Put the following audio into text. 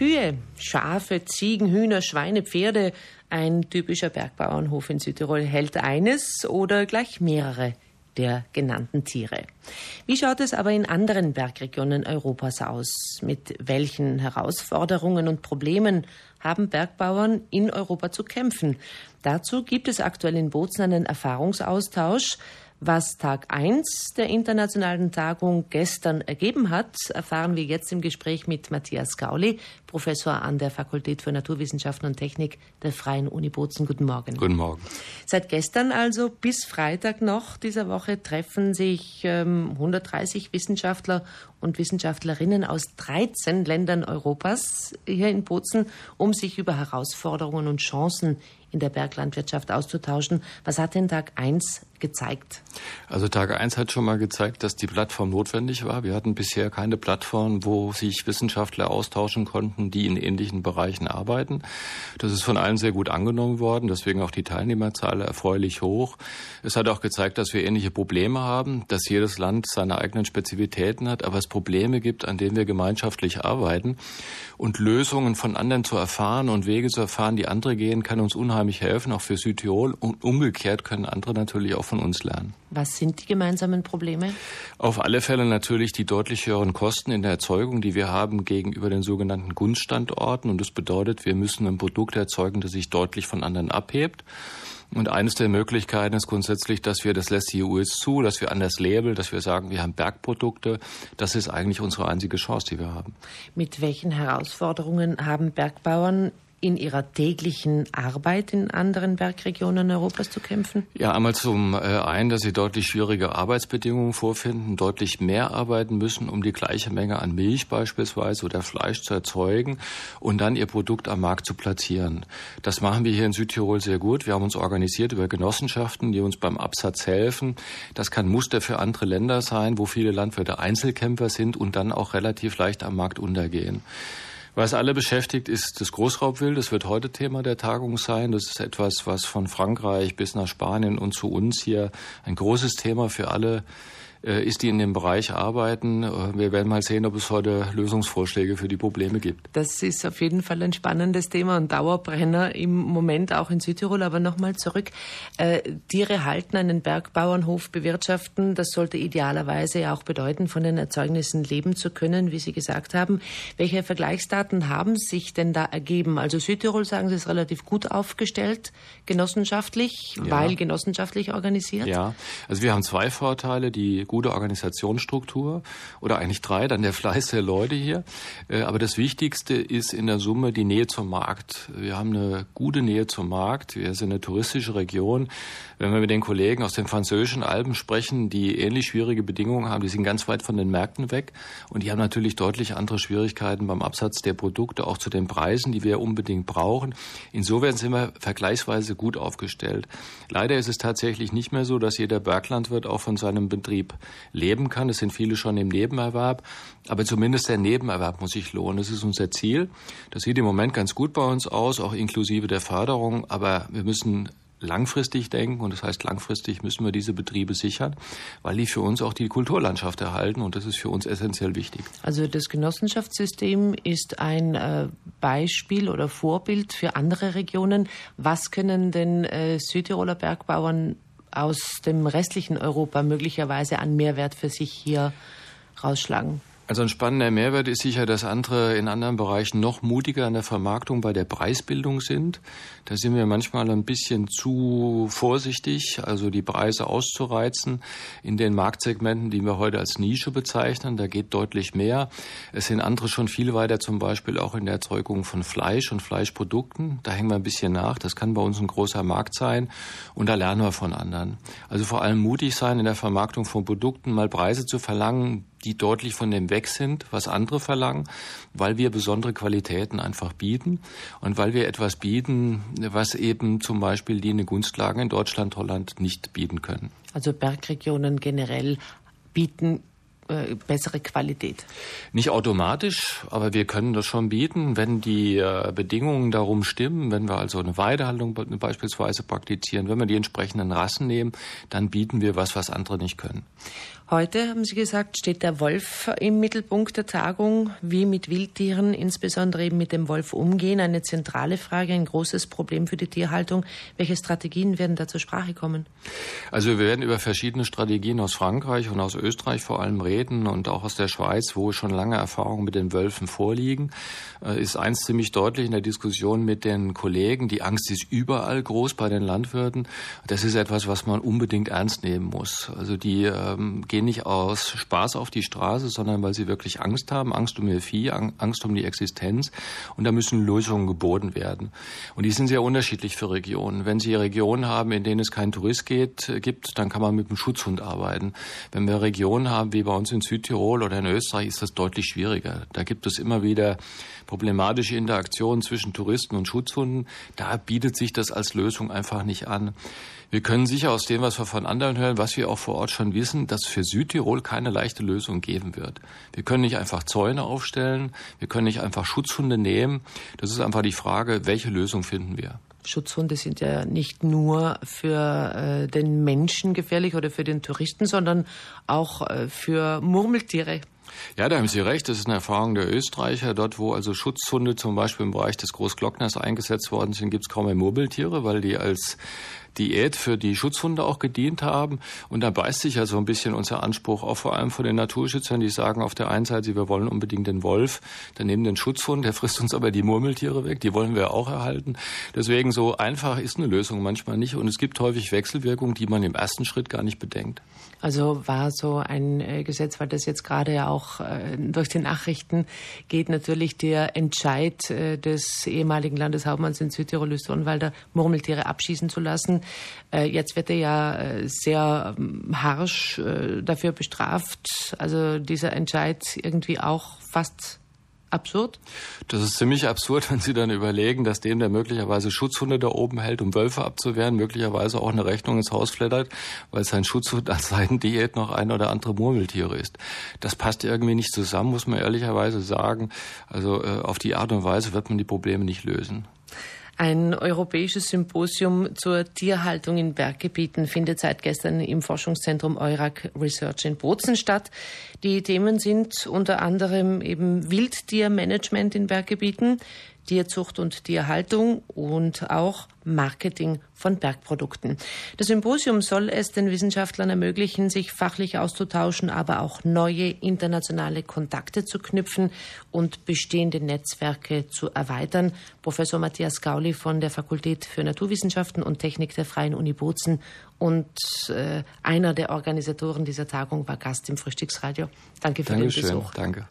Kühe, Schafe, Ziegen, Hühner, Schweine, Pferde. Ein typischer Bergbauernhof in Südtirol hält eines oder gleich mehrere der genannten Tiere. Wie schaut es aber in anderen Bergregionen Europas aus? Mit welchen Herausforderungen und Problemen haben Bergbauern in Europa zu kämpfen? Dazu gibt es aktuell in Bozen einen Erfahrungsaustausch. Was Tag 1 der internationalen Tagung gestern ergeben hat, erfahren wir jetzt im Gespräch mit Matthias Gauli, Professor an der Fakultät für Naturwissenschaften und Technik der Freien Uni Bozen. Guten Morgen. Guten Morgen. Seit gestern also bis Freitag noch dieser Woche treffen sich ähm, 130 Wissenschaftler und Wissenschaftlerinnen aus 13 Ländern Europas hier in Bozen, um sich über Herausforderungen und Chancen in der Berglandwirtschaft auszutauschen. Was hat denn Tag 1 gezeigt? Also Tag 1 hat schon mal gezeigt, dass die Plattform notwendig war. Wir hatten bisher keine Plattform, wo sich Wissenschaftler austauschen konnten, die in ähnlichen Bereichen arbeiten. Das ist von allen sehr gut angenommen worden, deswegen auch die Teilnehmerzahl erfreulich hoch. Es hat auch gezeigt, dass wir ähnliche Probleme haben, dass jedes Land seine eigenen Spezifitäten hat, aber es Probleme gibt, an denen wir gemeinschaftlich arbeiten. Und Lösungen von anderen zu erfahren und Wege zu erfahren, die andere gehen, kann uns unheimlich helfen, auch für Südtirol. Und umgekehrt können andere natürlich auch von uns lernen. Was sind die gemeinsamen Probleme? Auf alle Fälle natürlich die deutlich höheren Kosten in der Erzeugung, die wir haben gegenüber den sogenannten Gunststandorten. Und das bedeutet, wir müssen ein Produkt erzeugen, das sich deutlich von anderen abhebt. Und eines der Möglichkeiten ist grundsätzlich, dass wir, das lässt die EU jetzt zu, dass wir anders labeln, dass wir sagen, wir haben Bergprodukte. Das ist eigentlich unsere einzige Chance, die wir haben. Mit welchen Herausforderungen haben Bergbauern in ihrer täglichen Arbeit in anderen Bergregionen Europas zu kämpfen? Ja, einmal zum äh, einen, dass sie deutlich schwierige Arbeitsbedingungen vorfinden, deutlich mehr arbeiten müssen, um die gleiche Menge an Milch beispielsweise oder Fleisch zu erzeugen und dann ihr Produkt am Markt zu platzieren. Das machen wir hier in Südtirol sehr gut. Wir haben uns organisiert über Genossenschaften, die uns beim Absatz helfen. Das kann Muster für andere Länder sein, wo viele Landwirte Einzelkämpfer sind und dann auch relativ leicht am Markt untergehen. Was alle beschäftigt, ist das Großraubwild. Das wird heute Thema der Tagung sein. Das ist etwas, was von Frankreich bis nach Spanien und zu uns hier ein großes Thema für alle ist, die in dem Bereich arbeiten. Äh, wir werden mal sehen, ob es heute Lösungsvorschläge für die Probleme gibt. Das ist auf jeden Fall ein spannendes Thema und Dauerbrenner im Moment auch in Südtirol. Aber nochmal zurück. Äh, Tiere halten, einen Bergbauernhof bewirtschaften, das sollte idealerweise ja auch bedeuten, von den Erzeugnissen leben zu können, wie Sie gesagt haben. Welche Vergleichsdaten haben sich denn da ergeben? Also Südtirol, sagen Sie, ist relativ gut aufgestellt, genossenschaftlich, ja. weil genossenschaftlich organisiert? Ja, also wir haben zwei Vorteile. Die gute Organisationsstruktur oder eigentlich drei, dann der Fleiß der Leute hier. Äh, aber das Wichtigste ist in der Summe die Nähe zum Markt. Wir haben eine gute Nähe zum Markt. Wir sind eine touristische Region. Wenn wir mit den Kollegen aus den französischen Alpen sprechen, die ähnlich schwierige Bedingungen haben, die sind ganz weit von den Märkten weg und die haben natürlich deutlich andere Schwierigkeiten beim Absatz der Produkte, auch zu den Preisen, die wir unbedingt brauchen. Insofern sind wir vergleichsweise gut aufgestellt. Leider ist es tatsächlich nicht mehr so, dass jeder Berglandwirt auch von seinem Betrieb leben kann. Es sind viele schon im Nebenerwerb, aber zumindest der Nebenerwerb muss sich lohnen. Das ist unser Ziel. Das sieht im Moment ganz gut bei uns aus, auch inklusive der Förderung, aber wir müssen langfristig denken und das heißt langfristig müssen wir diese Betriebe sichern, weil die für uns auch die Kulturlandschaft erhalten und das ist für uns essentiell wichtig. Also das Genossenschaftssystem ist ein äh, Beispiel oder Vorbild für andere Regionen. Was können denn äh, Südtiroler Bergbauern aus dem restlichen Europa möglicherweise an Mehrwert für sich hier rausschlagen? Also ein spannender Mehrwert ist sicher, dass andere in anderen Bereichen noch mutiger in der Vermarktung bei der Preisbildung sind. Da sind wir manchmal ein bisschen zu vorsichtig, also die Preise auszureizen in den Marktsegmenten, die wir heute als Nische bezeichnen. Da geht deutlich mehr. Es sind andere schon viel weiter, zum Beispiel auch in der Erzeugung von Fleisch und Fleischprodukten. Da hängen wir ein bisschen nach. Das kann bei uns ein großer Markt sein und da lernen wir von anderen. Also vor allem mutig sein in der Vermarktung von Produkten, mal Preise zu verlangen, die deutlich von dem weg sind, was andere verlangen, weil wir besondere Qualitäten einfach bieten und weil wir etwas bieten, was eben zum Beispiel die in den Gunstlagen in Deutschland, Holland nicht bieten können. Also Bergregionen generell bieten äh, bessere Qualität? Nicht automatisch, aber wir können das schon bieten, wenn die äh, Bedingungen darum stimmen, wenn wir also eine Weidehaltung beispielsweise praktizieren, wenn wir die entsprechenden Rassen nehmen, dann bieten wir was, was andere nicht können. Heute, haben Sie gesagt, steht der Wolf im Mittelpunkt der Tagung. Wie mit Wildtieren, insbesondere eben mit dem Wolf umgehen, eine zentrale Frage, ein großes Problem für die Tierhaltung. Welche Strategien werden da zur Sprache kommen? Also wir werden über verschiedene Strategien aus Frankreich und aus Österreich vor allem reden und auch aus der Schweiz, wo schon lange Erfahrungen mit den Wölfen vorliegen. Äh, ist eins ziemlich deutlich in der Diskussion mit den Kollegen. Die Angst ist überall groß bei den Landwirten. Das ist etwas, was man unbedingt ernst nehmen muss. Also die ähm, gehen nicht aus Spaß auf die Straße, sondern weil sie wirklich Angst haben, Angst um ihr Vieh, Angst um die Existenz. Und da müssen Lösungen geboten werden. Und die sind sehr unterschiedlich für Regionen. Wenn Sie Regionen haben, in denen es keinen Tourist geht, gibt, dann kann man mit dem Schutzhund arbeiten. Wenn wir Regionen haben, wie bei uns in Südtirol oder in Österreich, ist das deutlich schwieriger. Da gibt es immer wieder problematische Interaktionen zwischen Touristen und Schutzhunden. Da bietet sich das als Lösung einfach nicht an. Wir können sicher aus dem, was wir von anderen hören, was wir auch vor Ort schon wissen, dass für Südtirol keine leichte Lösung geben wird. Wir können nicht einfach Zäune aufstellen, wir können nicht einfach Schutzhunde nehmen. Das ist einfach die Frage, welche Lösung finden wir? Schutzhunde sind ja nicht nur für äh, den Menschen gefährlich oder für den Touristen, sondern auch äh, für Murmeltiere. Ja, da haben Sie recht. Das ist eine Erfahrung der Österreicher. Dort, wo also Schutzhunde zum Beispiel im Bereich des Großglockners eingesetzt worden sind, gibt es kaum mehr Murmeltiere, weil die als Diät für die Schutzhunde auch gedient haben. Und da beißt sich ja so ein bisschen unser Anspruch, auch vor allem von den Naturschützern, die sagen auf der einen Seite, wir wollen unbedingt den Wolf, dann nehmen den Schutzhund, der frisst uns aber die Murmeltiere weg, die wollen wir auch erhalten. Deswegen so einfach ist eine Lösung manchmal nicht. Und es gibt häufig Wechselwirkungen, die man im ersten Schritt gar nicht bedenkt. Also war so ein äh, Gesetz, weil das jetzt gerade ja auch äh, durch die Nachrichten geht, natürlich der Entscheid äh, des ehemaligen Landeshauptmanns in Südtirol, Lüsternwalder, Murmeltiere abschießen zu lassen. Äh, jetzt wird er ja äh, sehr ähm, harsch äh, dafür bestraft. Also dieser Entscheid irgendwie auch fast absurd? Das ist ziemlich absurd, wenn Sie dann überlegen, dass dem, der möglicherweise Schutzhunde da oben hält, um Wölfe abzuwehren, möglicherweise auch eine Rechnung ins Haus flattert, weil sein Schutzhund als Seidendiät noch ein oder andere Murmeltiere ist. Das passt irgendwie nicht zusammen, muss man ehrlicherweise sagen. Also auf die Art und Weise wird man die Probleme nicht lösen. Ein europäisches Symposium zur Tierhaltung in Berggebieten findet seit gestern im Forschungszentrum Eurac Research in Bozen statt. Die Themen sind unter anderem eben Wildtiermanagement in Berggebieten, Tierzucht und Tierhaltung und auch Marketing von Bergprodukten. Das Symposium soll es den Wissenschaftlern ermöglichen, sich fachlich auszutauschen, aber auch neue internationale Kontakte zu knüpfen und bestehende Netzwerke zu erweitern. Professor Matthias Gauli von der Fakultät für Naturwissenschaften und Technik der Freien Uni Bozen und äh, einer der Organisatoren dieser Tagung war Gast im Frühstücksradio. Danke für Dankeschön. den Besuch. Danke.